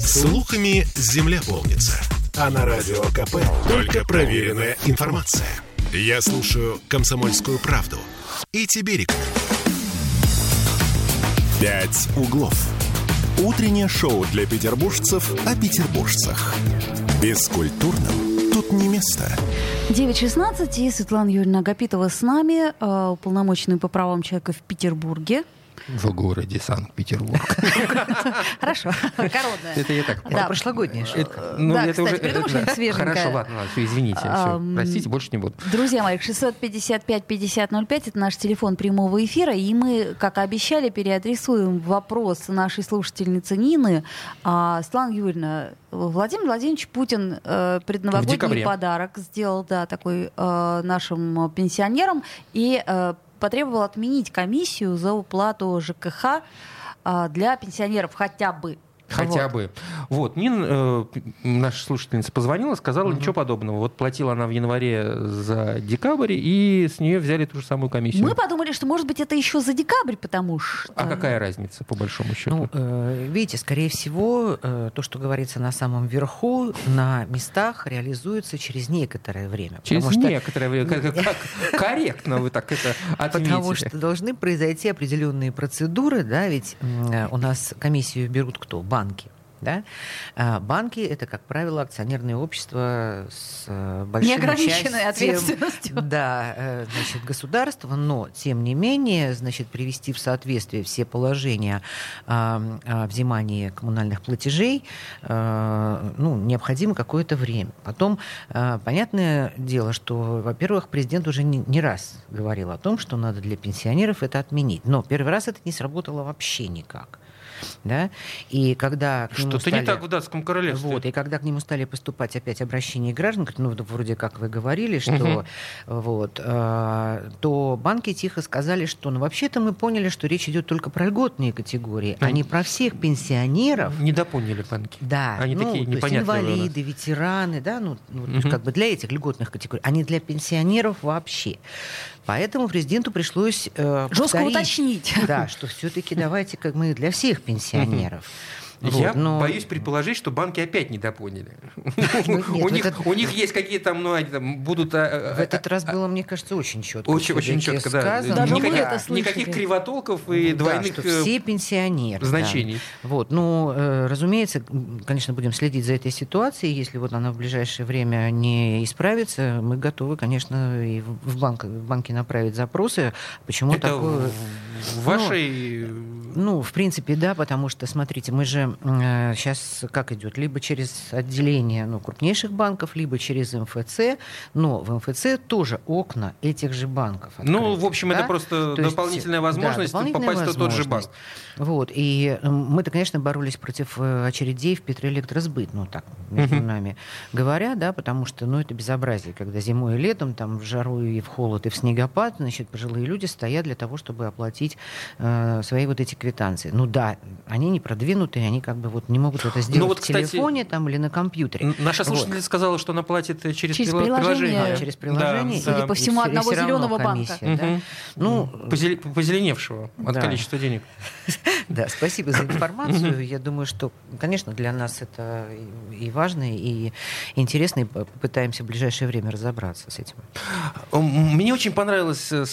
Слухами земля полнится. А на радио КП только проверенная информация. Я слушаю «Комсомольскую правду» и тебе рекомендую. «Пять углов». Утреннее шоу для петербуржцев о петербуржцах. Бескультурным тут не место. 9.16 и Светлана Юрьевна Агапитова с нами, э, уполномоченный по правам человека в Петербурге. В городе Санкт-Петербург. Хорошо, коронная. Это я так. Да. прошлогоднее что Это- ну, Да, кстати, придумай что-нибудь свеженькое. Хорошо, ладно, извините. Простите, больше не буду. Друзья мои, 655-5005 это наш телефон прямого эфира, и мы, как обещали, переадресуем вопрос нашей слушательницы Нины. А, Светлана Юрьевна, Владимир Владимирович Путин э, предновогодний подарок сделал да, такой э, нашим пенсионерам и э, потребовал отменить комиссию за уплату ЖКХ э, для пенсионеров хотя бы. Хотя Вот. бы. Вот, Нин, э, наша слушательница, позвонила, сказала, ничего подобного. Вот платила она в январе за декабрь, и с нее взяли ту же самую комиссию. Мы подумали, что, может быть, это еще за декабрь, потому что... А какая разница, по большому счету? Ну, э, видите, скорее всего, э, то, что говорится на самом верху, на местах реализуется через некоторое время. Через что- некоторое время. Как, как корректно вы так это отметили. Потому что должны произойти определенные процедуры, да, ведь э, у нас комиссию берут кто? Банки. Да? А Банки это, как правило, акционерные общества с э, большим Неограниченной ответственностью. Да, э, значит, государства, но тем не менее, значит, привести в соответствие все положения а, о взимании коммунальных платежей, э, ну, необходимо какое-то время. Потом, э, понятное дело, что, во-первых, президент уже не, не раз говорил о том, что надо для пенсионеров это отменить. Но первый раз это не сработало вообще никак. Да? И когда к Что-то не стали- так в датском королевстве. вот, и когда к нему стали поступать опять обращения граждан, ну, да вроде как вы говорили, что Мгм. вот, э, то банки тихо сказали, что ну вообще-то мы поняли, что речь идет только про льготные категории, а Они- не про всех пенсионеров. Недопоняли банки. Да, Они ну, такие непонятные инвалиды, ветераны, да, ну, ну, Мгм. как бы для этих льготных категорий, а не для пенсионеров вообще. Поэтому президенту пришлось э, Жестко повторить, уточнить. Да, что все-таки давайте как мы для всех пенсионеров. Вот, Я но- боюсь предположить, что банки опять недопоняли. Ну, у, них, этот- у них есть какие-то там, ну, они там будут... а, В этот раз было, мне кажется, очень четко. Очень, очень четко, да. никаких, кривотолков и Да, двойных э, все пенсионеры. значений. Вот, ну, э, разумеется, конечно, будем следить за этой ситуацией. Если вот она в ближайшее время не исправится, мы готовы, конечно, и в банк, в банки направить запросы. Почему такое? в в вашей... Ну, в принципе, да, потому что, смотрите, мы же сейчас как идет? Либо через отделение ну, крупнейших банков, либо через МФЦ. Но в МФЦ тоже окна этих же банков. ну, открыты, в общем, да? это просто То есть, дополнительная да, возможность дополнительная попасть в тот же банк. возможность. Вот. И э, мы-то, конечно, боролись против э, очередей в Петроэлектросбыт, ну так, между Мгм. нами говоря, да, потому что, ну, это безобразие, когда зимой и летом, там, в жару и в холод, и в снегопад, значит, пожилые люди стоят для того, чтобы оплатить э, свои вот эти квитанции. Ну да, они не продвинутые, они как бы вот не могут это сделать Ну вот, в кстати, телефоне там или на компьютере. Наша Вот. слушательница сказала, что она платит э, через, Через прила- приложение. А, через приложение. Да, Судя да. по всему, И одного зеленого банка. да. Мгм. Ну, Позеле- Позеленевшего от Да. количества денег. Да, спасибо за информацию. Я думаю, что, конечно, для нас это и важно, и интересно, и попытаемся в ближайшее время разобраться с этим. Мне очень понравилась э,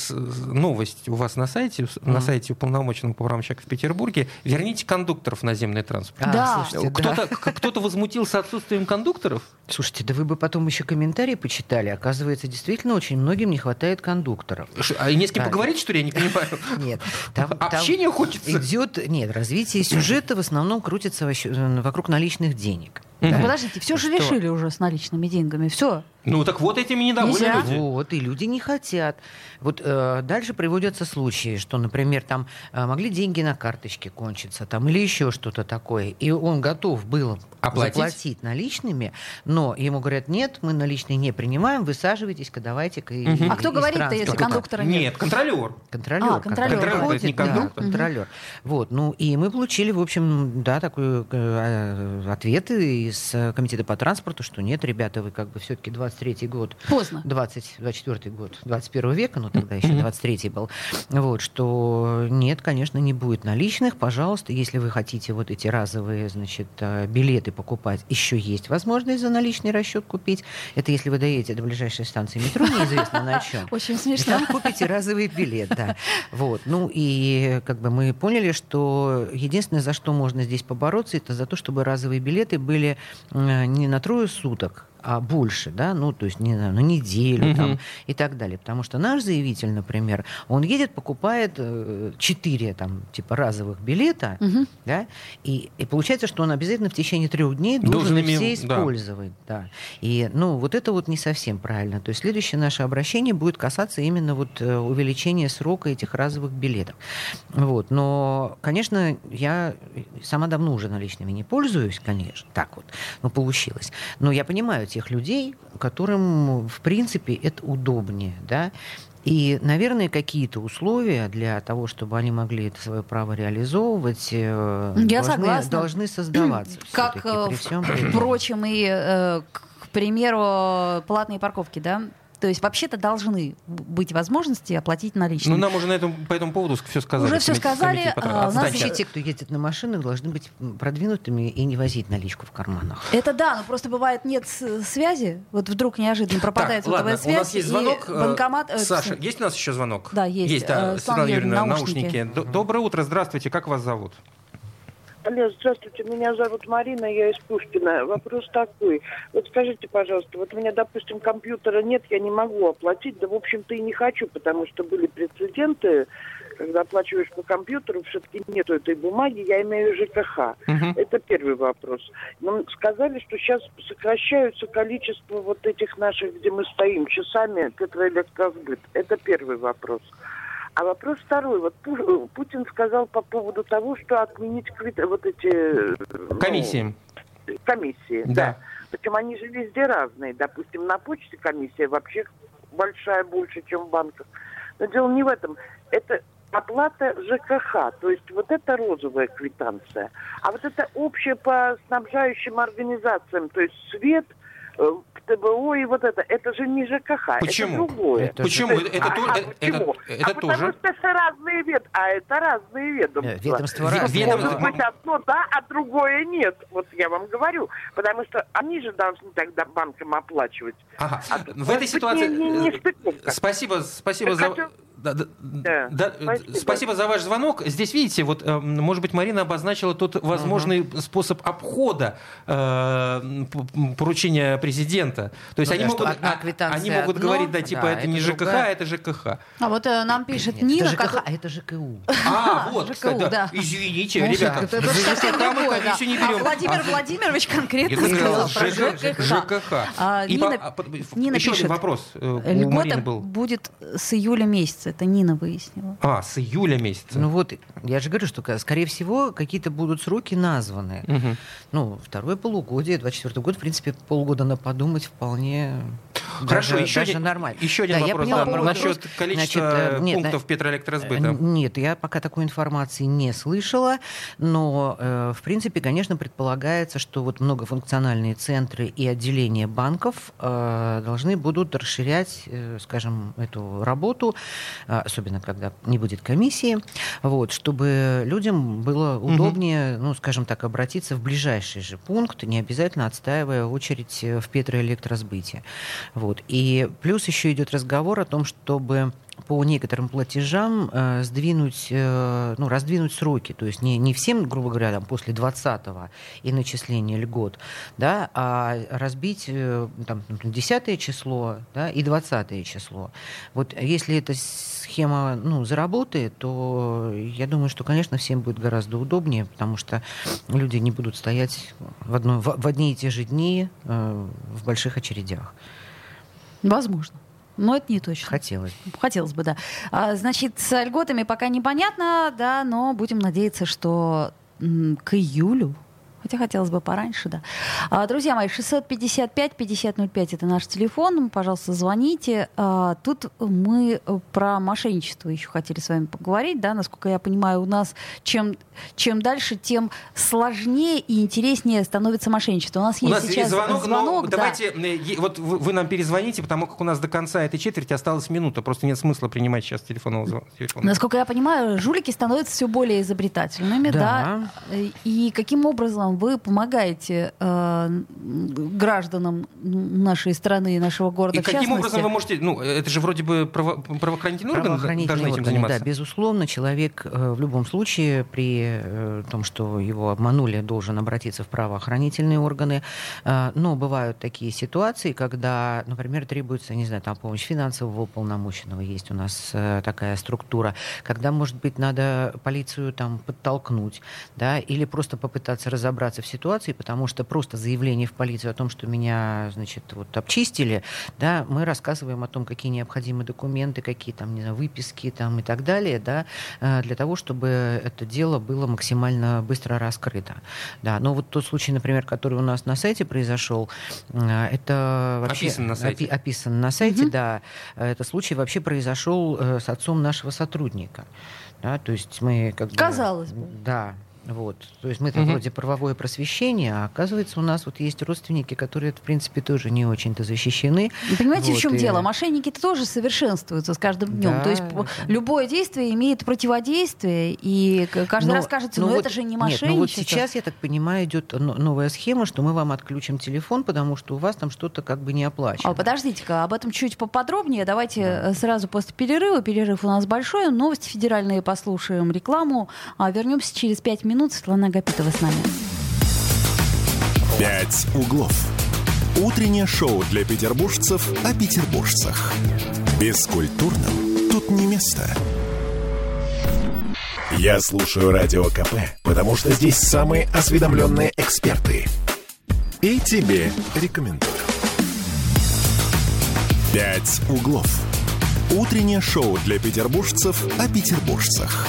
новость у вас на сайте, на сайте уполномоченного по правам человека в Петербурге. Верните кондукторов в наземный транспорт. Да. слушайте, да. Кто-то, кто-то возмутился отсутствием кондукторов? Слушайте, да вы бы потом еще комментарии почитали. Оказывается, действительно очень многим не хватает кондукторов. А не с кем Да. поговорить, что ли, я не понимаю? Нет, там, там Общение хочется. идет, нет, развитие сюжета в основном крутится э, вокруг наличных денег. Мгм. Ну, Подождите, все же решили уже с наличными деньгами. Все. Ну так вот этими недовольны Нельзя. люди. Вот, и люди не хотят. Вот э, дальше приводятся случаи, что, например, там э, могли деньги на карточке кончиться, там, или еще что-то такое, и он готов был Оплатить? заплатить наличными, но ему говорят, нет, мы наличные не принимаем, высаживайтесь-ка, давайте-ка. и- Мгм. А кто говорит-то, если транспорта». кондуктора нет? Нет, контролер. Контролер. А, контролер. Контролер, это не ходит, да, кондуктор. контролер. Вот, ну и мы получили, в общем, да, такой э, ответы из э, комитета по транспорту, что нет, ребята, вы как бы все-таки 23-й год Поздно. 20, 24 год 21 века, ну тогда еще 23 был, вот, что нет, конечно, не будет наличных, пожалуйста, если вы хотите вот эти разовые, значит, э, билеты покупать, еще есть возможность за наличный расчет купить. Это если вы доедете до ближайшей станции метро, неизвестно на чем. Очень смешно. там купите разовый билет, да. Вот. Ну и как бы мы поняли, что единственное, за что можно здесь побороться, это за то, чтобы разовые билеты были не на трое суток, а больше, да, ну, то есть, не знаю, на неделю Мгм. там, и так далее. Потому что наш заявитель, например, он едет, покупает э, четыре там, типа, разовых билета, Мгм. да, и, и получается, что он обязательно в течение трех дней Должен должен, все да. использовать. Да. И, ну, вот это вот не совсем правильно. То есть следующее наше обращение будет касаться именно вот э, увеличения срока этих разовых билетов. Вот. Но, конечно, я сама давно уже наличными не пользуюсь, конечно, так вот, ну, получилось. Но я понимаю тех людей, которым, в принципе, это удобнее, да, и, наверное, какие-то условия для того, чтобы они могли это свое право реализовывать, э, Я должны, согласна. должны создаваться. Как, э, при в- всем при впрочем, и, э, к примеру, платные парковки, да? То есть вообще-то должны быть возможности оплатить Ну, наличными. нам уже на этом, по этому поводу все сказали. Уже Комитет- сказали, а, у нас. Вообще еще- те, кто ездит на машинах, должны быть продвинутыми и не возить наличку в карманах. Это да, но просто бывает нет связи. Вот вдруг неожиданно пропадает Так, ладно, сотовая у нас связь. есть звонок. э, банкомат, э, Саша, есть у нас еще звонок? Да, есть. Есть, да. Э, Светлана Юрьевна, наушники. наушники. Доброе утро, здравствуйте, как вас зовут? Алло, здравствуйте, меня зовут Марина, я из Пушкина. Вопрос такой. Вот скажите, пожалуйста, вот у меня, допустим, компьютера нет, я не могу оплатить, да, в общем-то, и не хочу, потому что были прецеденты, когда оплачиваешь по компьютеру, все-таки нету этой бумаги, я имею ЖКХ. Мгм. Это первый вопрос. Нам сказали, что сейчас сокращаются количество вот этих наших, где мы стоим, часами Петроэлектросбыт. Это первый вопрос. А вопрос второй. Вот Пу- Путин сказал по поводу того, что отменить вот эти... э, ну, Комиссии. комиссии, Да. да. Причем они же везде разные. Допустим, на почте комиссия вообще большая, больше, чем в банках. Но дело не в этом. Это оплата ЖКХ, то есть вот это розовая квитанция. А вот это общее по снабжающим организациям, то есть свет, э, ТБО и вот это, это же не ЖКХ, Почему? это другое. Это Почему? То есть- Это, а- а это- почему? это- а это потому тоже. что это разные вед, а это разные ведомства. Э, Ведомства Ве- разные. ведомства- Может быть, одно да, а другое нет. Вот я вам говорю. Потому что они же должны тогда банкам оплачивать. Ага. А, В этой ситуации... не- не- не э, стыковка. Спасибо, спасибо Так за... хочу- Да, да, Да, спасибо. спасибо за ваш звонок. Здесь, видите, вот, э, может быть, Марина обозначила тот возможный способ обхода э, поручения президента. То есть Ну они, да, что могут, одна а- квитанция они могут одно, говорить, да, типа, да, это это не ЖКХ, другая. это ЖКХ. А вот э, нам пишет Нет, Нина, это ЖКХ, а это ЖКУ. А, вот, ЖКУ, кстати, да. да. Извините, Ну, ребята, это- это совсем ЖКХ мы другое, да. не А берем. Владимир А Владимирович конкретно сказал сказал, про ЖКХ. ЖКХ. А, Нина- а, Нина еще один пишет, вопрос э, у Марины Льгота был. будет с июля месяца. Это Нина выяснила. А, с июля месяца. Ну вот, я же говорю, что, скорее всего, какие-то будут сроки названы. Мгм. Ну, второе полугодие, 24 год, в принципе, полгода на подумать вполне Хорошо, даже, еще даже один, нормально. еще один Да, я вопрос поняла да, насчет количества Значит, э, нет, пунктов на- Петроэлектросбыта. Э, Нет, я пока такой информации не слышала, но, э, в принципе, конечно, предполагается, что вот многофункциональные центры и отделения банков э, должны будут расширять, э, скажем, эту работу, э, особенно когда не будет комиссии, вот, чтобы людям было удобнее, ну, скажем так, обратиться в ближайший же пункт, не обязательно отстаивая очередь э, в Петроэлектросбыте. Вот. И плюс еще идет разговор о том, чтобы по некоторым платежам э, сдвинуть, э, ну, раздвинуть сроки. То есть не, не всем, грубо говоря, там, после 20-го и начисления льгот, да, а разбить э, там, 10 число да, и 20 число. Вот если эта схема ну, заработает, то я думаю, что, конечно, всем будет гораздо удобнее, потому что люди не будут стоять в, одно, в, в одни и те же дни э, в больших очередях. Возможно. Но это не точно. Хотелось. Хотелось бы, да. А, значит, с льготами пока непонятно, да, но будем надеяться, что к июлю Хотя хотелось бы пораньше, да. А, друзья мои, 655-5005 это наш телефон. Пожалуйста, звоните. А, тут мы про мошенничество еще хотели с вами поговорить. Да? Насколько я понимаю, у нас чем, чем дальше, тем сложнее и интереснее становится мошенничество. У нас есть у нас сейчас есть звонок, звонок но да. давайте, э, вот вы, вы нам перезвоните, потому как у нас до конца этой четверти осталась минута. Просто нет смысла принимать сейчас телефонного звонка. Насколько я понимаю, жулики становятся все более изобретательными, да. да? И каким образом вы помогаете э, гражданам нашей страны и нашего города и каким образом вы можете, ну, это же вроде бы право, правоохранительный орган должны этим органы, заниматься? Да, безусловно, человек э, в любом случае при э, том, что его обманули, должен обратиться в правоохранительные органы. Э, но бывают такие ситуации, когда, например, требуется, не знаю, там помощь финансового уполномоченного, есть у нас э, такая структура, когда, может быть, надо полицию там подтолкнуть, да, или просто попытаться разобраться в ситуации, потому что просто заявление в полицию о том, что меня, значит, вот обчистили, да, мы рассказываем о том, какие необходимы документы, какие там, не знаю, выписки там и так далее, да, э, для того, чтобы это дело было максимально быстро раскрыто. Да, но вот тот случай, например, который у нас на сайте произошел, э, это вообще описан на сайте, опи- описан на сайте угу. да, это случай вообще произошел э, с отцом нашего сотрудника. Да, то есть мы как Казалось бы. Да, вот. То есть мы-то угу. вроде правовое просвещение, а оказывается у нас вот есть родственники, которые, в принципе, тоже не очень-то защищены. Понимаете, вот, в чем и... дело? Мошенники-то тоже совершенствуются с каждым днем. Да, То есть да. любое действие имеет противодействие, и каждый но, раз кажется, ну, ну вот, это же не мошенничество. Нет, ну вот сейчас, я так понимаю, идет новая схема, что мы вам отключим телефон, потому что у вас там что-то как бы не оплачено. А, подождите-ка, об этом чуть поподробнее. Давайте да. Э, сразу после перерыва. Перерыв у нас большой. Новости федеральные послушаем, рекламу. А вернемся через пять минут минут. Светлана Агапитова с нами. «Пять углов». Утреннее шоу для петербуржцев о петербуржцах. Бескультурным тут не место. Я слушаю Радио КП, потому что здесь самые осведомленные эксперты. И тебе рекомендую. «Пять углов». Утреннее шоу для петербуржцев о петербуржцах.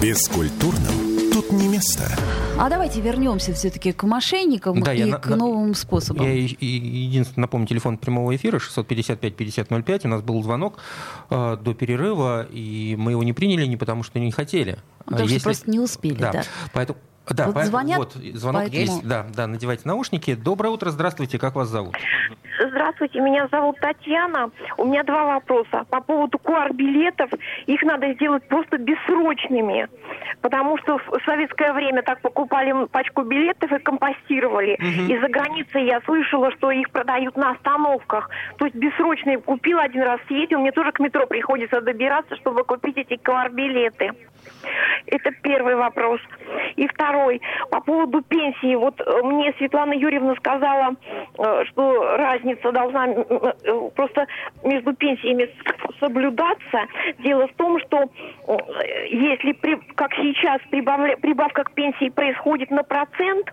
Бескультурным тут не место. А давайте вернемся все-таки к мошенникам да, и я, к на, новым способам. Я единственное напомню, телефон прямого эфира 655-5005. У нас был звонок э, до перерыва, и мы его не приняли не потому, что не хотели. Потому Если... что просто не успели, да. да. Поэтому да, вот звонят, вот, звонок поэтому... есть. Да, да, надевайте наушники. Доброе утро, здравствуйте, как вас зовут? Здравствуйте, меня зовут Татьяна. У меня два вопроса. По поводу QR-билетов, их надо сделать просто бессрочными, потому что в советское время так покупали пачку билетов и компостировали. Угу. И за границей я слышала, что их продают на остановках. То есть бессрочные купил один раз, съездил, мне тоже к метро приходится добираться, чтобы купить эти QR-билеты. Это первый вопрос. И второй, по поводу пенсии. Вот э, мне Светлана Юрьевна сказала, э, что разница должна э, просто между пенсиями соблюдаться. Дело в том, что если, как сейчас, прибавка к пенсии происходит на процент,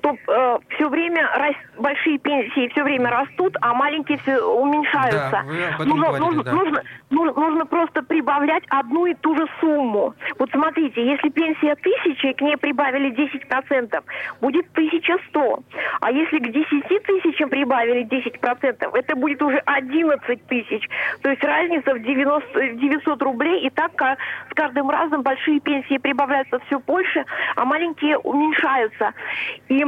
то э, все время рас... большие пенсии все время растут, а маленькие все уменьшаются. Да, нужно, говорили, нужно, да. нужно, нужно, нужно просто прибавлять одну и ту же сумму. Вот смотрите, если пенсия тысяча, и к ней прибавили 10%, будет 1100. А если к 10 тысячам прибавили 10%, это будет уже 11 тысяч. То есть разница в 90, 900 рублей, и так с каждым разом большие пенсии прибавляются все больше, а маленькие уменьшаются. И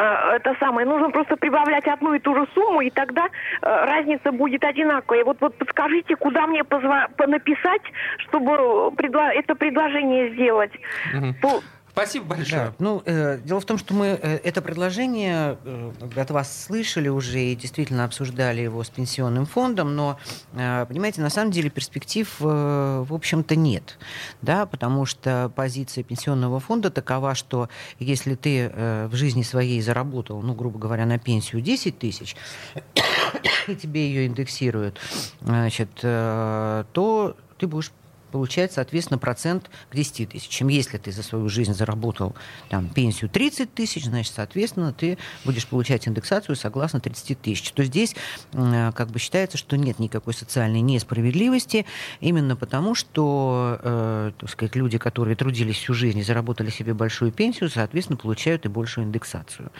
это самое, нужно просто прибавлять одну и ту же сумму, и тогда э, разница будет одинаковая. Вот, вот подскажите, куда мне позва- написать, чтобы предла- это предложение сделать? Угу. Спасибо большое. Да. Ну, э, дело в том, что мы э, это предложение э, от вас слышали уже и действительно обсуждали его с пенсионным фондом, но, э, понимаете, на самом деле перспектив, э, в общем-то, нет, да, потому что позиция пенсионного фонда такова, что если ты э, в жизни своей заработал, ну, грубо говоря, на пенсию 10 тысяч, и тебе ее индексируют, значит, э, то ты будешь получать, соответственно, процент к 10 тысячам. Если ты за свою жизнь заработал там, пенсию 30 тысяч, значит, соответственно, ты будешь получать индексацию согласно 30 тысяч. То здесь э, как бы считается, что нет никакой социальной несправедливости, именно потому, что э, так сказать, люди, которые трудились всю жизнь и заработали себе большую пенсию, соответственно, получают и большую индексацию.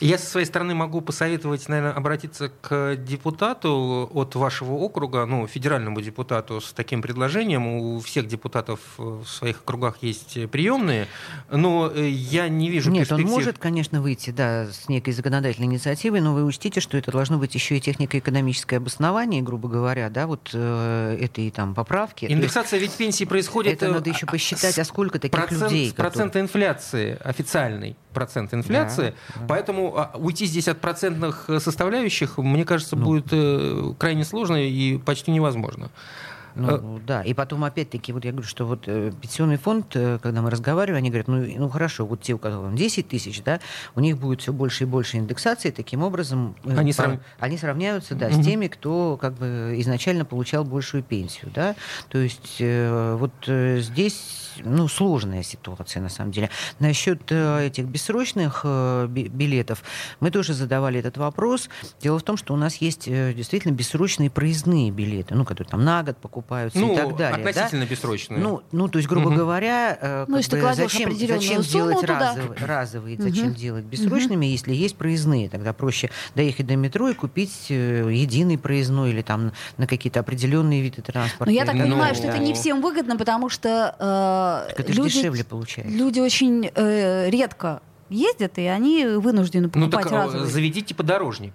Я со своей стороны могу посоветовать, наверное, обратиться к депутату от вашего округа, ну, федеральному депутату с таким предложением. У всех депутатов в своих округах есть приемные, но э, я не вижу Нет, перспектив... он может, конечно, выйти да, с некой законодательной инициативой, но вы учтите, что это должно быть еще и технико-экономическое обоснование, грубо говоря, да, вот э, этой там поправки. Индексация ведь пенсии происходит... Это надо еще посчитать, а сколько таких процент, людей. Процент которые... инфляции, официальный процент инфляции. Да, да. Поэтому а, уйти здесь от процентных составляющих, мне кажется, ну, будет э, крайне сложно и почти невозможно. Ну, а... да, и потом опять-таки, вот я говорю, что вот э, пенсионный фонд, э, когда мы разговариваем, они говорят, ну, ну хорошо, вот те, у которых 10 тысяч, да, у них будет все больше и больше индексации, таким образом э, они, срав... они сравняются, да, угу. с теми, кто как бы изначально получал большую пенсию, да, то есть э, вот э, здесь ну, сложная ситуация, на самом деле. Насчет э, этих бессрочных э, билетов мы тоже задавали этот вопрос. Дело в том, что у нас есть э, действительно бессрочные проездные билеты, ну, которые там на год покупаются ну, и так далее. относительно да? бессрочные. Ну, ну, то есть, грубо угу. говоря, ну, если бы, зачем, зачем делать разовые, разовые зачем угу. делать бессрочными, угу. если есть проездные? Тогда проще доехать до метро и купить единый проездной или там на какие-то определенные виды транспорта. Но я так понимаю, что это не всем выгодно, потому что так это люди, дешевле получается. Люди очень э, редко ездят, и они вынуждены ну, покупать ну, так, разовые. Заведите подорожник.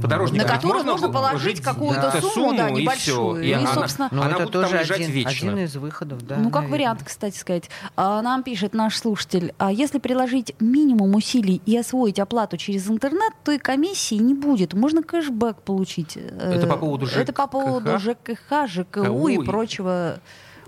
Подорожник. На который можно, положить какую-то да. сумму, да, небольшую. И, все. и, и собственно, она, она это тоже один, один из выходов. Да, ну, как наверное. вариант, кстати сказать. А, нам пишет наш слушатель, а если приложить минимум усилий и освоить оплату через интернет, то и комиссии не будет. Можно кэшбэк получить. Это по поводу ЖКХ? Это по поводу ЖКХ, ЖКУ и прочего.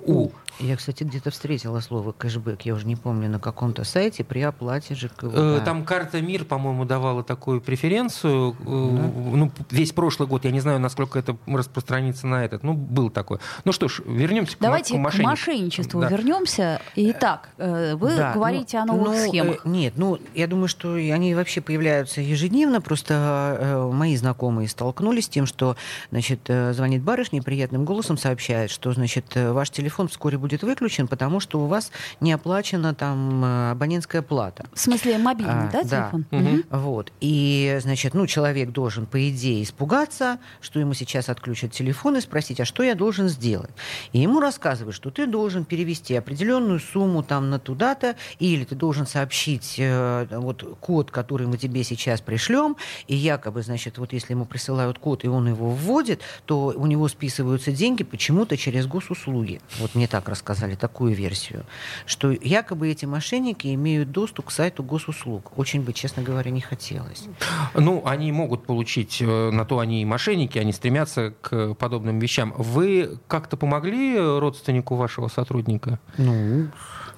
У. Я, кстати, где-то встретила слово кэшбэк, я уже не помню, на каком-то сайте при оплате ЖКУ. Э, там карта МИР, по-моему, давала такую преференцию. Э, да. Ну, весь прошлый год, я не знаю, насколько это распространится на этот. Ну, был такой. Ну что ж, вернемся Давайте к, мошенничеству. к мошенничеству да. вернемся. Итак, э, вы да, говорите ну, о новых ну, схемах. Нет, ну, я думаю, что они вообще появляются ежедневно. Просто мои знакомые столкнулись с тем, что, значит, звонит барышня и приятным голосом сообщает, что, значит, ваш телефон вскоре будет будет выключен, потому что у вас не оплачена там э, абонентская плата. В смысле мобильный, а, да, телефон? Да. Угу. Вот. И, значит, ну, человек должен, по идее, испугаться, что ему сейчас отключат телефон и спросить, а что я должен сделать? И ему рассказывают, что ты должен перевести определенную сумму там на туда-то, или ты должен сообщить э, вот код, который мы тебе сейчас пришлем, и якобы, значит, вот если ему присылают код, и он его вводит, то у него списываются деньги почему-то через госуслуги. Вот мне так рассказали такую версию, что якобы эти мошенники имеют доступ к сайту госуслуг. Очень бы, честно говоря, не хотелось. Ну, они могут получить, э, на то они и мошенники, они стремятся к подобным вещам. Вы как-то помогли родственнику вашего сотрудника? Ну,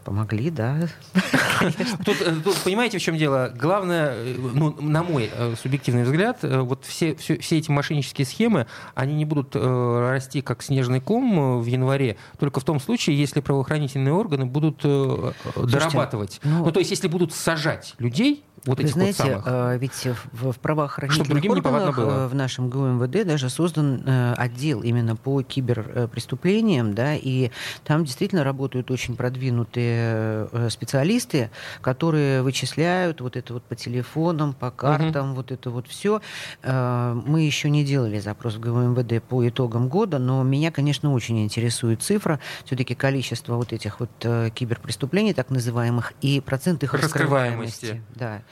Помогли, да. Тут, э, тут понимаете, в чем дело? Главное, э, ну, на мой э, субъективный взгляд, вот все, все, все эти мошеннические схемы, они не будут э, расти как снежный ком в январе, только в том случае, если правоохранительные органы будут э, дорабатывать. Ну, ну, то есть, если будут сажать людей, вот Вы этих знаете, вот самых. А, ведь в, в правоохранительных органах было. в нашем ГУМВД даже создан э, отдел именно по киберпреступлениям, да, и там действительно работают очень продвинутые э, специалисты, которые вычисляют вот это вот по телефонам, по картам, угу. вот это вот все. Э, мы еще не делали запрос в ГУМВД по итогам года, но меня, конечно, очень интересует цифра, все-таки количество вот этих вот киберпреступлений, так называемых, и процент их раскрываемости. раскрываемости. Да.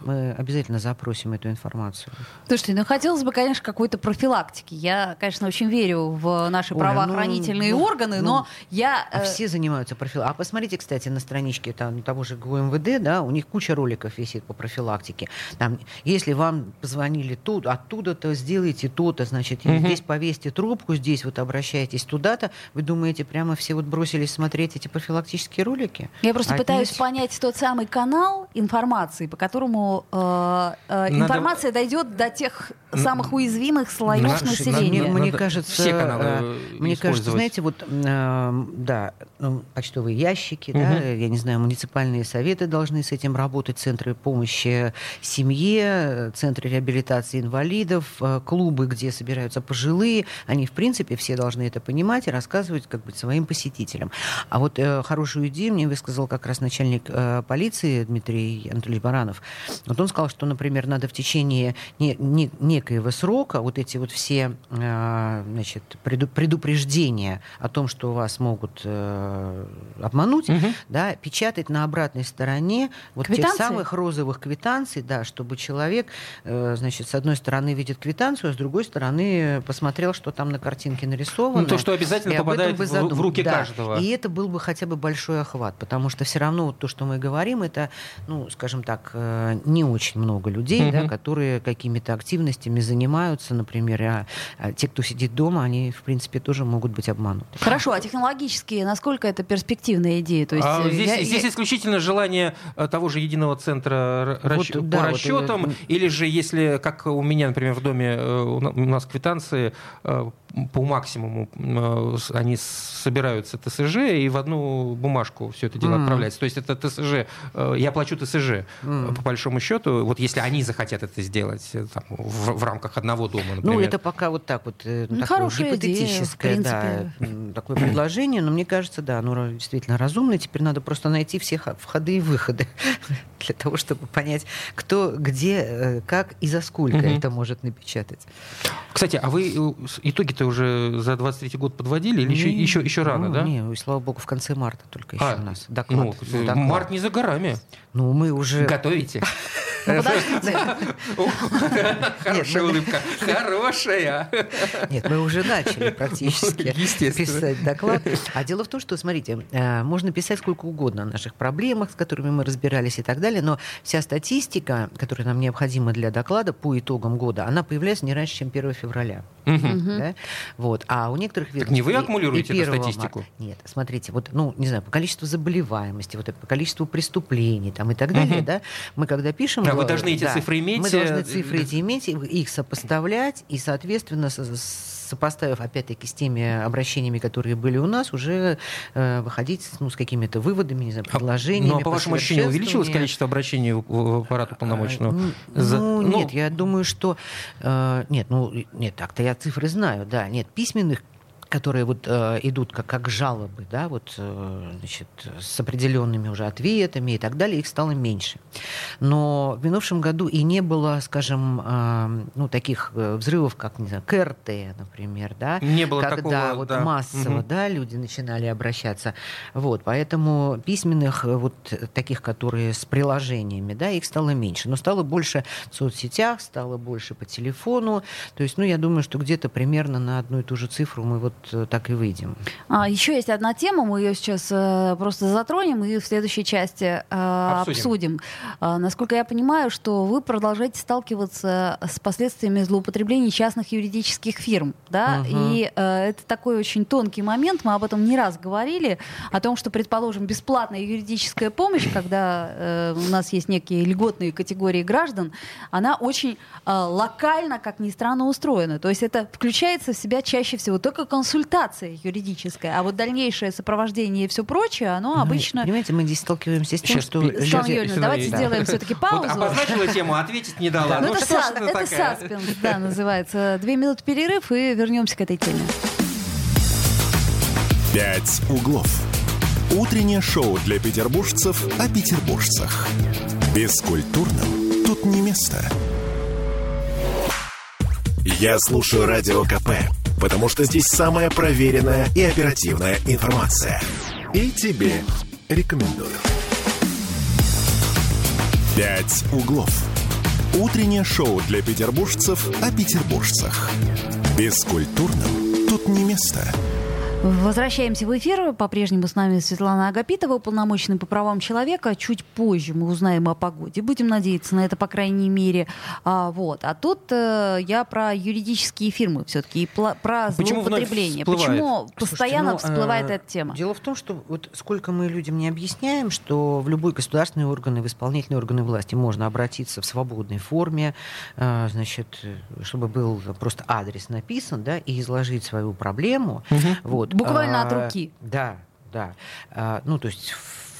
Мы обязательно запросим эту информацию. Слушайте, ну хотелось бы, конечно, какой-то профилактики. Я, конечно, очень верю в наши Оля, правоохранительные ну, органы, ну, но я... А э... все занимаются профилактикой. А посмотрите, кстати, на страничке там, того же ГУМВД, да, у них куча роликов висит по профилактике. Там, если вам позвонили тут, оттуда-то сделайте то-то, значит, угу. здесь повесьте трубку, здесь вот обращайтесь туда-то. Вы думаете, прямо все вот бросились смотреть эти профилактические ролики? Я просто Отнюдь. пытаюсь понять тот самый канал информации, по которому поэтому э, э, информация дойдет до тех самых уязвимых слоев Наши- населения. Мне, мне Надо кажется, все каналы, э, э, мне кажется, знаете, вот, э, да, ну, почтовые ящики, да, я не знаю, муниципальные советы должны с этим работать, центры помощи семье, центры реабилитации инвалидов, э, клубы, где собираются пожилые, они, в принципе, все должны это понимать и рассказывать как бы своим посетителям. А вот э, хорошую идею мне высказал как раз начальник э, полиции Дмитрий Анатольевич Баранов. Вот он сказал, что, например, надо в течение не- не- некоего срока вот эти вот все э, значит, преду- предупреждения о том, что вас могут э, обмануть, Мгм. да, печатать на обратной стороне вот тех Квитанции? самых розовых квитанций, да, чтобы человек, э, значит, с одной стороны видит квитанцию, а с другой стороны посмотрел, что там на картинке нарисовано. Ну, то, что обязательно попадает бы в- руки Да. каждого. И это был бы хотя бы большой охват, потому что все равно вот то, что мы говорим, это, ну, скажем так, не очень много людей, да, Мгм. которые какими-то активностями занимаются, например, а, а те, кто сидит дома, они, в принципе, тоже могут быть обмануты. Хорошо, а технологически насколько это перспективная идея? То есть, А э, здесь, я- здесь я- исключительно желание э, того же единого центра Вот, расч- да, по вот, расчетам, э, или же если, как у меня, например, в доме э, у на- у нас квитанции э, по максимуму э, они собираются ТСЖ и в одну бумажку все это дело Мгм. отправляется. То есть это ТСЖ, э, я плачу ТСЖ Мгм. по большому счету, вот если они захотят это сделать э, там, в, в рамках одного дома, например. Ну, это пока вот так вот Ну, такое хорошая идея, в гипотетическое, да, такое предложение, но мне кажется, да, оно действительно разумное. Теперь надо просто найти все входы и выходы для того, чтобы понять, кто, где, э, как и за сколько Мгм. это может напечатать. Кстати, а вы э, итоги-то уже за 23 год подводили или еще, Не, еще, еще рано, ну, да? Не, слава богу, в конце марта только еще А, у нас доклад. Ну, Ну, доклад. март не за горами. Ну, мы уже... Готовите? Ну. Хорошая улыбка. Хорошая. Нет, мы уже начали практически писать доклад. А дело в том, что, смотрите, э, можно писать сколько угодно о наших проблемах, с которыми мы разбирались и так далее, но вся статистика, которая нам необходима для доклада по итогам года, она появляется не раньше, чем 1 февраля. Мгм. Да? Вот. А у некоторых Так не вы ведомств и- аккумулируете и эту 1 статистику? марта. Нет, смотрите, вот, ну, не знаю, по количеству заболеваемости, вот по количеству преступлений там, и так далее, Мгм. да, мы когда пишем... А вы э, должны эти да, цифры иметь, Мы э, должны цифры эти иметь, и их сопоставлять, и, соответственно, со- сопоставив, опять-таки, с теми обращениями, которые были у нас, уже э, выходить ну, с какими-то выводами, не знаю, А, предложениями. Ну, а по вашему ощущению, увеличилось количество обращений в- в аппарат уполномоченного? А, н- За- Ну, ну, нет, я думаю, что... э, нет, ну, нет, так-то я цифры знаю, да. Нет, письменных которые вот э, идут как, как жалобы, да, вот, э, значит, с определенными уже ответами и так далее, их стало меньше. Но в минувшем году и не было, скажем, э, ну, таких э, взрывов, как, не знаю, КРТ, например, да, Не было когда такого, вот да. массово, Мгм. да, люди начинали обращаться. Вот, поэтому письменных э, вот таких, которые с приложениями, да, их стало меньше. Но стало больше в соцсетях, стало больше по телефону. То есть, ну, я думаю, что где-то примерно на одну и ту же цифру мы вот так и выйдем. А, еще есть одна тема, мы ее сейчас э, просто затронем и в следующей части э, Обсудим. обсудим. А, насколько я понимаю, что вы продолжаете сталкиваться с последствиями злоупотребления частных юридических фирм, да? Мгм. И э, это такой очень тонкий момент. Мы об этом не раз говорили о том, что, предположим, бесплатная юридическая помощь, когда э, у нас есть некие льготные категории граждан, она очень э, локально, как ни странно, устроена. То есть это включается в себя чаще всего только консультация юридическая, а вот дальнейшее сопровождение и все прочее, оно Ну, обычно... Понимаете, мы здесь сталкиваемся с тем, Щас что... Светлана Сейчас Юрьевна, давайте да. сделаем все-таки Вот паузу. обозначила тему, ответить не дала. Ну, Ну, это, что са- это это такая? саспенс, да, называется. Две минуты перерыв и вернемся к этой теме. «Пять углов». Утреннее шоу для петербуржцев о петербуржцах. Бескультурным тут не место. Я слушаю Радио КП, потому что здесь самая проверенная и оперативная информация. И тебе рекомендую. «Пять углов». Утреннее шоу для петербуржцев о петербуржцах. Бескультурным тут не место. Возвращаемся в эфир. По-прежнему с нами Светлана Агапитова, уполномоченный по правам человека. Чуть позже мы узнаем о погоде. Будем надеяться на это, по крайней мере. А, вот. а тут э, я про юридические фирмы все-таки и про Почему злоупотребление. Почему постоянно Слушайте, ну, всплывает э, эта тема? Дело в том, что вот сколько мы людям не объясняем, что в любой государственный орган и в исполнительные органы власти можно обратиться в свободной форме, э, значит, чтобы был просто адрес написан, да, и изложить свою проблему. Вот. Буквально от А, руки. Да, да. А, Ну, то есть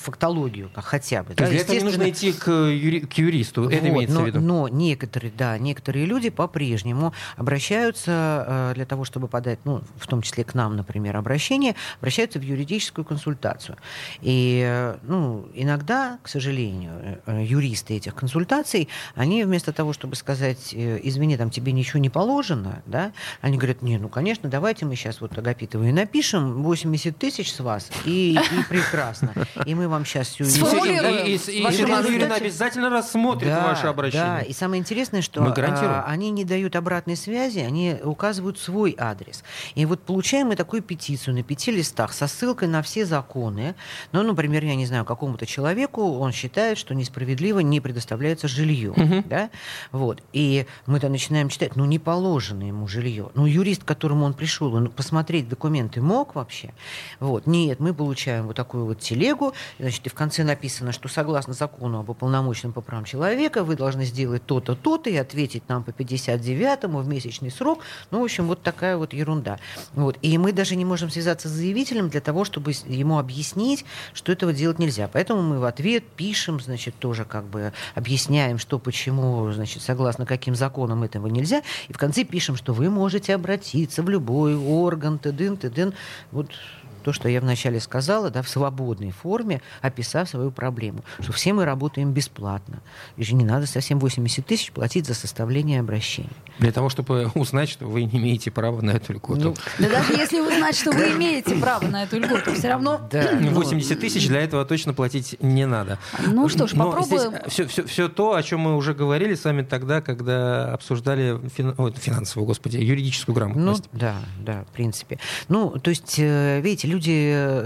фактологию как хотя бы. То да, для этого не нужно идти к, юри- к юристу. Это Вот, имеется но, в виду. но некоторые, да, некоторые люди по-прежнему обращаются э, для того, чтобы подать, ну, в том числе к нам, например, обращение, обращаются в юридическую консультацию. И, э, ну, иногда, к сожалению, э, э, юристы этих консультаций, они вместо того, чтобы сказать, э, извини, там тебе ничего не положено, да, они говорят, не, ну, конечно, давайте мы сейчас вот Агапитовой напишем 80 тысяч с вас, и, и прекрасно. И мы вам сейчас все Сформулируем. и- и- и Ваши Светлана результаты. Юрьевна обязательно рассмотрит ваше обращение. Да, и самое интересное, что Мы гарантируем. а, они не дают обратной связи, они указывают свой адрес. И вот получаем мы такую петицию на пяти листах со ссылкой на все законы. Ну, например, я не знаю, какому-то человеку он считает, что несправедливо не предоставляется жилье. Да? Вот. И мы-то начинаем читать, ну, не положено ему жилье. Ну, юрист, к которому он пришел, он посмотреть документы мог вообще? Вот. Нет, мы получаем вот такую вот телегу, значит, и в конце написано, что согласно закону об уполномоченном по правам человека вы должны сделать то-то, то-то и ответить нам по 59-му в месячный срок. Ну, в общем, вот такая вот ерунда. Вот. И мы даже не можем связаться с заявителем для того, чтобы ему объяснить, что этого делать нельзя. Поэтому мы в ответ пишем, значит, тоже как бы объясняем, что почему, значит, согласно каким законам этого нельзя. И в конце пишем, что вы можете обратиться в любой орган, тыдын, тыдын. Вот то, что я вначале сказала, да, в свободной форме, описав свою проблему, что все мы работаем бесплатно. И же не надо совсем 80 тысяч платить за составление обращений. Для того, чтобы узнать, что вы не имеете права на эту льготу. Ну, Да даже если узнать, что вы имеете право на эту льготу, все равно... да, ну, 80 тысяч для этого точно платить не надо. Ну что ж, Но попробуем. здесь все, все, все то, о чем мы уже говорили с вами тогда, когда обсуждали фин... ой, финансовую, господи, юридическую Ну, грамотность. да, да, в принципе. Ну, то есть, э, видите, люди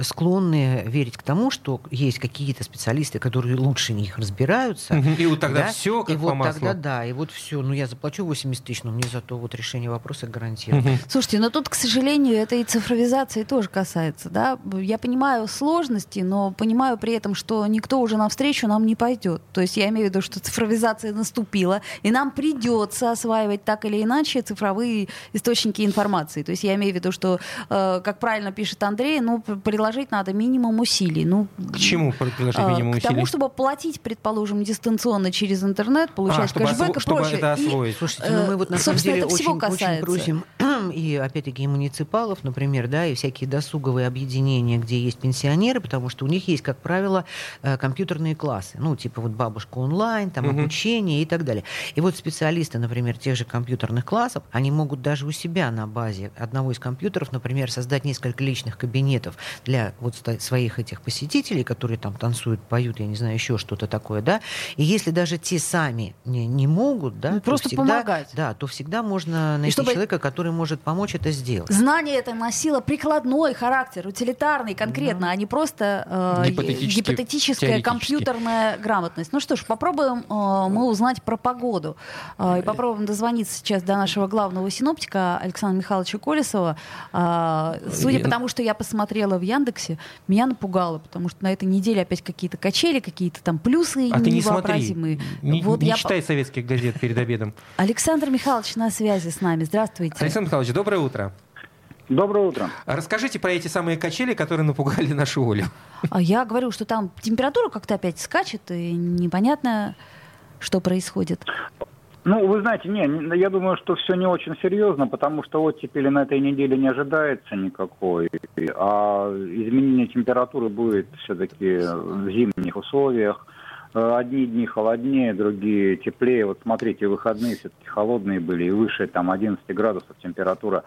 склонны верить к тому, что есть какие-то специалисты, которые лучше них разбираются. И вот тогда да, все как и по вот маслу. тогда, да, и вот все. Ну, я заплачу 80 тысяч, но мне зато вот решение вопроса гарантировано. Слушайте, но тут, к сожалению, это и цифровизации тоже касается, да. Я понимаю сложности, но понимаю при этом, что никто уже навстречу нам не пойдет. То есть я имею в виду, что цифровизация наступила, и нам придется осваивать так или иначе цифровые источники информации. То есть я имею в виду, что, э, как правильно пишет Андрей, ну, п- приложить надо минимум усилий. Ну, К чему приложить э, минимум К усилий? тому, чтобы платить, предположим, дистанционно через интернет, получать А, чтобы кэшбэк осво- и чтобы прочее. это И, освоить. Слушайте, ну мы вот на э, самом деле это всего очень, очень касается. просим и опять-таки и муниципалов, например, да, и всякие досуговые объединения, где есть пенсионеры, потому что у них есть, как правило, э, компьютерные классы, ну типа вот бабушка онлайн, там Мгм. обучение и так далее. И вот специалисты, например, тех же компьютерных классов, они могут даже у себя на базе одного из компьютеров, например, создать несколько личных кабинетов для вот своих этих посетителей, которые там танцуют, поют, я не знаю, еще что-то такое, да. И если даже те сами не, не могут, да, Ну, то просто всегда- помогать. Да, то всегда можно найти чтобы- человека, который может помочь это сделать. Знание это носило прикладной характер, утилитарный конкретно, а не просто э, гипотетическая компьютерная грамотность. Ну что ж, попробуем э, мы узнать про погоду. Э, и попробуем дозвониться сейчас до нашего главного синоптика Александра Михайловича Колесова. Э, судя Я- по тому, что я посмотрела в Яндексе, меня напугало, потому что на этой неделе опять какие-то качели, какие-то там плюсы А ты не смотри. невообразимые. Не, Вот не я читай советских газет перед обедом. Александр Михайлович на связи с нами. Здравствуйте. Александр Михайлович, доброе утро. Доброе утро. Расскажите про эти самые качели, которые напугали нашу Олю. А я говорю, что там температура как-то опять скачет, и непонятно, что происходит. Ну, вы знаете, не, я думаю, что все не очень серьезно, потому что оттепели на этой неделе не ожидается никакой, а изменение температуры будет все-таки в зимних условиях. Э, Одни дни холоднее, другие теплее. Вот смотрите, выходные все-таки холодные были, и выше там 11 градусов температура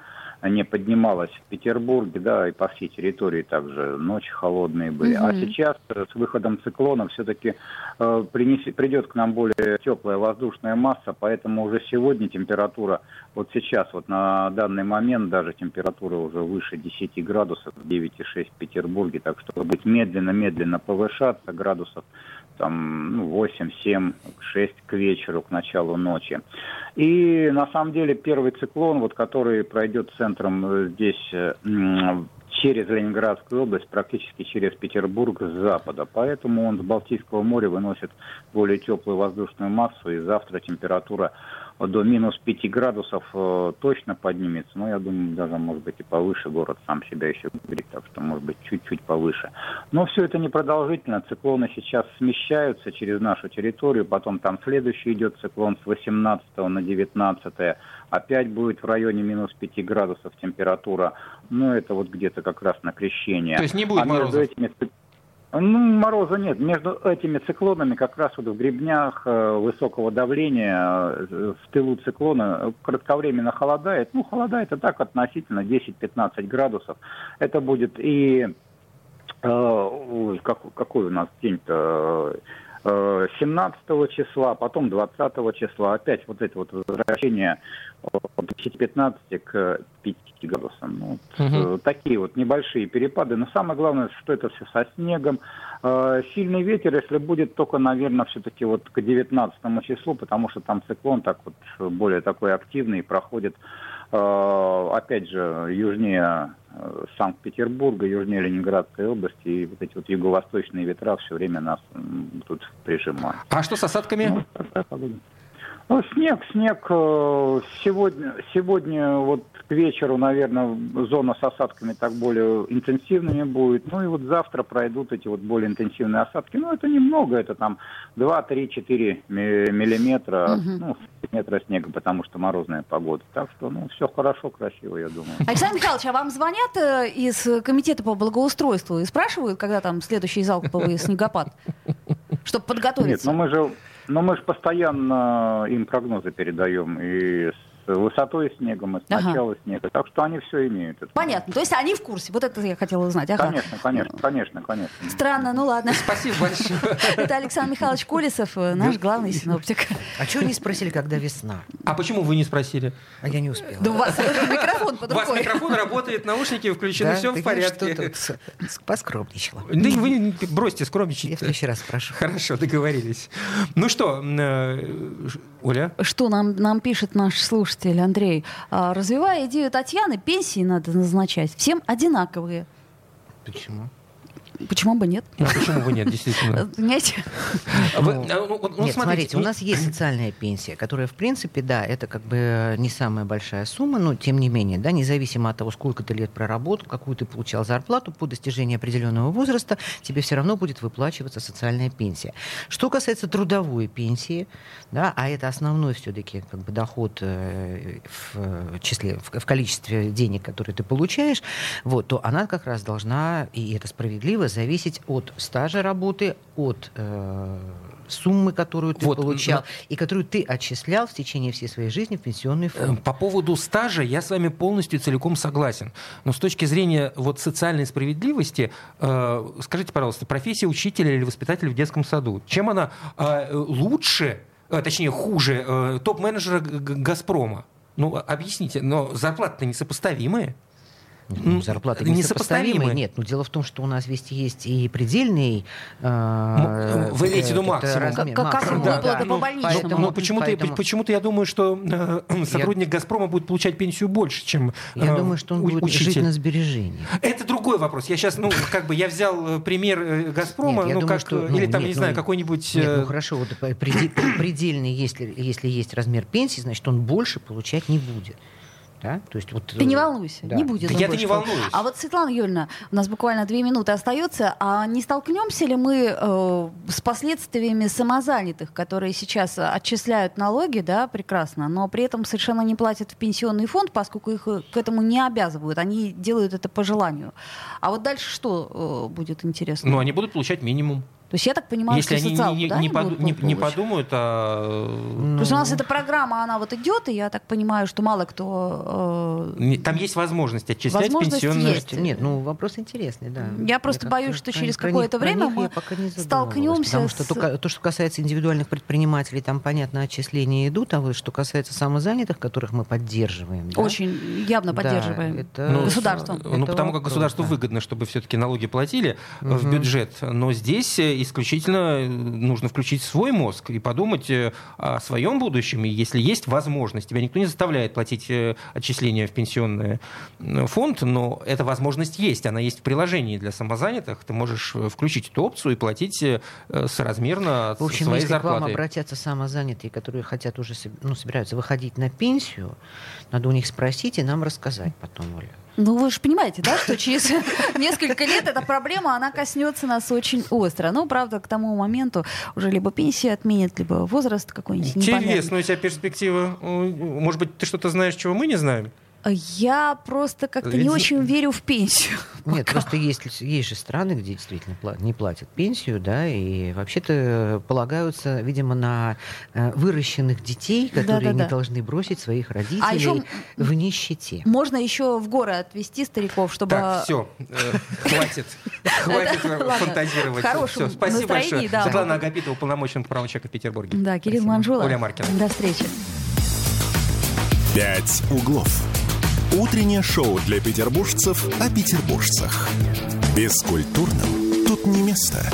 не поднималась в Петербурге, да, и по всей территории также ночи холодные были. Угу. А сейчас с выходом циклона все-таки э, принеси, придет к нам более теплая воздушная масса, поэтому уже сегодня температура, вот сейчас, вот на данный момент даже температура уже выше 10 градусов, 9,6 в Петербурге, так что быть медленно-медленно повышаться градусов там ну, 8, 7, 6 к вечеру, к началу ночи. И на самом деле первый циклон, вот, который пройдет центром э, здесь э, через Ленинградскую область, практически через Петербург с запада. Поэтому он с Балтийского моря выносит более теплую воздушную массу, и завтра температура до минус 5 градусов э, точно поднимется. Но я думаю, даже, может быть, и повыше город сам себя еще говорит, так что, может быть, чуть-чуть повыше. Но все это непродолжительно. Циклоны сейчас смещаются через нашу территорию, потом там следующий идет циклон с 18 на 19 опять будет в районе минус 5 градусов температура. Ну, это вот где-то как раз на крещение. То есть не будет а морозов? Этими ну, мороза нет. Между этими циклонами как раз вот в гребнях э, высокого давления э, в тылу циклона кратковременно холодает. Ну, холодает и так относительно 10-15 градусов. Это будет и... Э, как, какой у нас день-то? 17 числа, потом 20 числа. Опять вот это вот возвращение от 10-15 к 5 градусам. Вот, угу. Такие вот небольшие перепады. Но самое главное, что это все со снегом. Э, сильный ветер, если будет, только, наверное, все-таки вот к 19 числу, потому что там циклон так вот более такой активный проходит, э, опять же, южнее Санкт-Петербурга, южнее Ленинградской области, и вот эти вот юго-восточные ветра все время нас тут прижимают. А что с осадками? Ну, такая погода. Ну, снег, снег. Э, сегодня, сегодня вот к вечеру, наверное, зона с осадками так более интенсивными будет. Ну и вот завтра пройдут эти вот более интенсивные осадки. Ну, это немного, это там 2, 3, 4 миллиметра, угу. ну, метра снега, потому что морозная погода. Так что, ну, все хорошо, красиво, я думаю. Александр Михайлович, а вам звонят э, из комитета по благоустройству и спрашивают, когда там следующий залповый снегопад? Чтобы подготовиться. Нет, ну мы же но мы же постоянно им прогнозы передаем и с высотой снегом, и с начала ага. снега. Так что они все имеют. Это Понятно. То есть они в курсе. Вот это я хотела узнать. Ага. Конечно, конечно, конечно, конечно. Странно, ну ладно. Спасибо большое. Это Александр Михайлович Колесов, э, наш главный синоптик. А чего не спросили, когда весна? А почему вы не спросили? А я не успела. Да у вас микрофон под рукой. У вас микрофон работает, наушники включены, все в порядке. Поскромничала. Да вы бросьте скромничать. Я в следующий раз спрошу. Хорошо, договорились. Ну что, э, Оля? Что нам, нам пишет наш слушатель Андрей? А, развивая идею Татьяны, пенсии надо назначать всем одинаковые. Почему? Почему бы нет? Ну, почему бы нет, действительно? Понимаете? Ну, ну, нет, смотрите, у нас есть социальная пенсия, которая, в принципе, да, это как бы не самая большая сумма, но тем не менее, да, независимо от того, сколько ты лет проработал, какую ты получал зарплату, по достижении определенного возраста тебе все равно будет выплачиваться социальная пенсия. Что касается трудовой пенсии, да, а это основной все-таки как бы доход э, в числе, в количестве денег, которые ты получаешь, вот, то она как раз должна, и это справедливо, было зависеть от стажа работы, от э, суммы, которую ты вот, получал, на... и которую ты отчислял в течение всей своей жизни в пенсионный фонд. Э, по поводу стажа я с вами полностью целиком согласен. Но с точки зрения вот, социальной справедливости, э, скажите, пожалуйста, профессия учителя или воспитателя в детском саду, чем она э, лучше, э, точнее хуже э, топ-менеджера «Газпрома»? Ну, объясните, но зарплаты-то несопоставимые. Ну, зарплаты несопоставимые. Нет, но дело в том, что у нас ведь есть и предельный... Э, Вы имеете в виду максимум? Как, да. по больничному. Но, почему-то, я думаю, что э, сотрудник. «Газпрома» будет получать пенсию больше, чем Я э, думаю, что он будет жить на сбережении. Это другой вопрос. Я сейчас, ну, как бы, я взял э, пример э, «Газпрома», ну, как, ну, или там, не ну, знаю, какой-нибудь... Нет, ну, хорошо, вот предельный, если есть размер пенсии, значит, он больше получать не будет. Да? То есть, вот, Ты не э, волнуйся, да. не будет. Да я-то не волнуюсь. А вот, Светлана Юрьевна, у нас буквально две минуты остается. А не столкнемся ли мы э, с последствиями самозанятых, которые сейчас отчисляют налоги, да, прекрасно, но при этом совершенно не платят в пенсионный фонд, поскольку их э, к этому не обязывают. Они делают это по желанию. А вот дальше что э, будет интересно? Ну, они будут получать минимум. То есть я так понимаю, Если что они социалку, не, да, не, будут не- не подумают, а... То есть у нас эта программа, она вот идет, и я так понимаю, что мало кто... э, Там есть возможность отчислять Возможность пенсионное... есть. Нет, ну вопрос интересный, да. Я просто как-то боюсь, что про- через про какое-то время мы я пока не задумывалась, столкнемся Потому что с- только то, что касается индивидуальных предпринимателей, там, понятно, отчисления идут, а вот что касается самозанятых, которых мы поддерживаем, да, Очень явно да, поддерживаем это- Ну, государством. Ну, Это потому как государству да. выгодно, чтобы все-таки налоги платили э, в бюджет. Но здесь э, исключительно э, нужно включить свой мозг и подумать э, о своем будущем. И если есть возможность, тебя никто не заставляет платить э, отчисления в пенсионный фонд, но эта возможность есть. Она есть в приложении для самозанятых. Ты можешь включить эту опцию и платить соразмерно от В общем, своей если к вам зарплаты. обратятся самозанятые, которые хотят уже ну, собираются выходить на пенсию, надо у них спросить и нам рассказать потом, Оля. Ну, вы же понимаете, да, что через несколько лет эта проблема, она коснется нас очень остро. Ну, правда, к тому моменту уже либо пенсию отменят, либо возраст какой-нибудь. Интересная у тебя перспектива. Может быть, ты что-то знаешь, чего мы не знаем? Я просто как-то не очень верю в пенсию. Нет, просто есть, есть же страны, где действительно пла- не платят пенсию, да, и вообще-то полагаются, видимо, на э, выращенных детей, которые Да-да-да. не должны бросить своих родителей А еще в нищете. можно еще в горы отвезти стариков, чтобы... Так, все, хватит, хватит э, Ладно, фантазировать. в хорошем Всё, спасибо большое. да. Светлана Агапитова, уполномоченный по правам человека в Петербурге. Да, Кирилл. Манжула. Оля Маркина. До встречи. «Пять углов». Утреннее шоу для петербуржцев о петербуржцах. Бескультурным тут не место.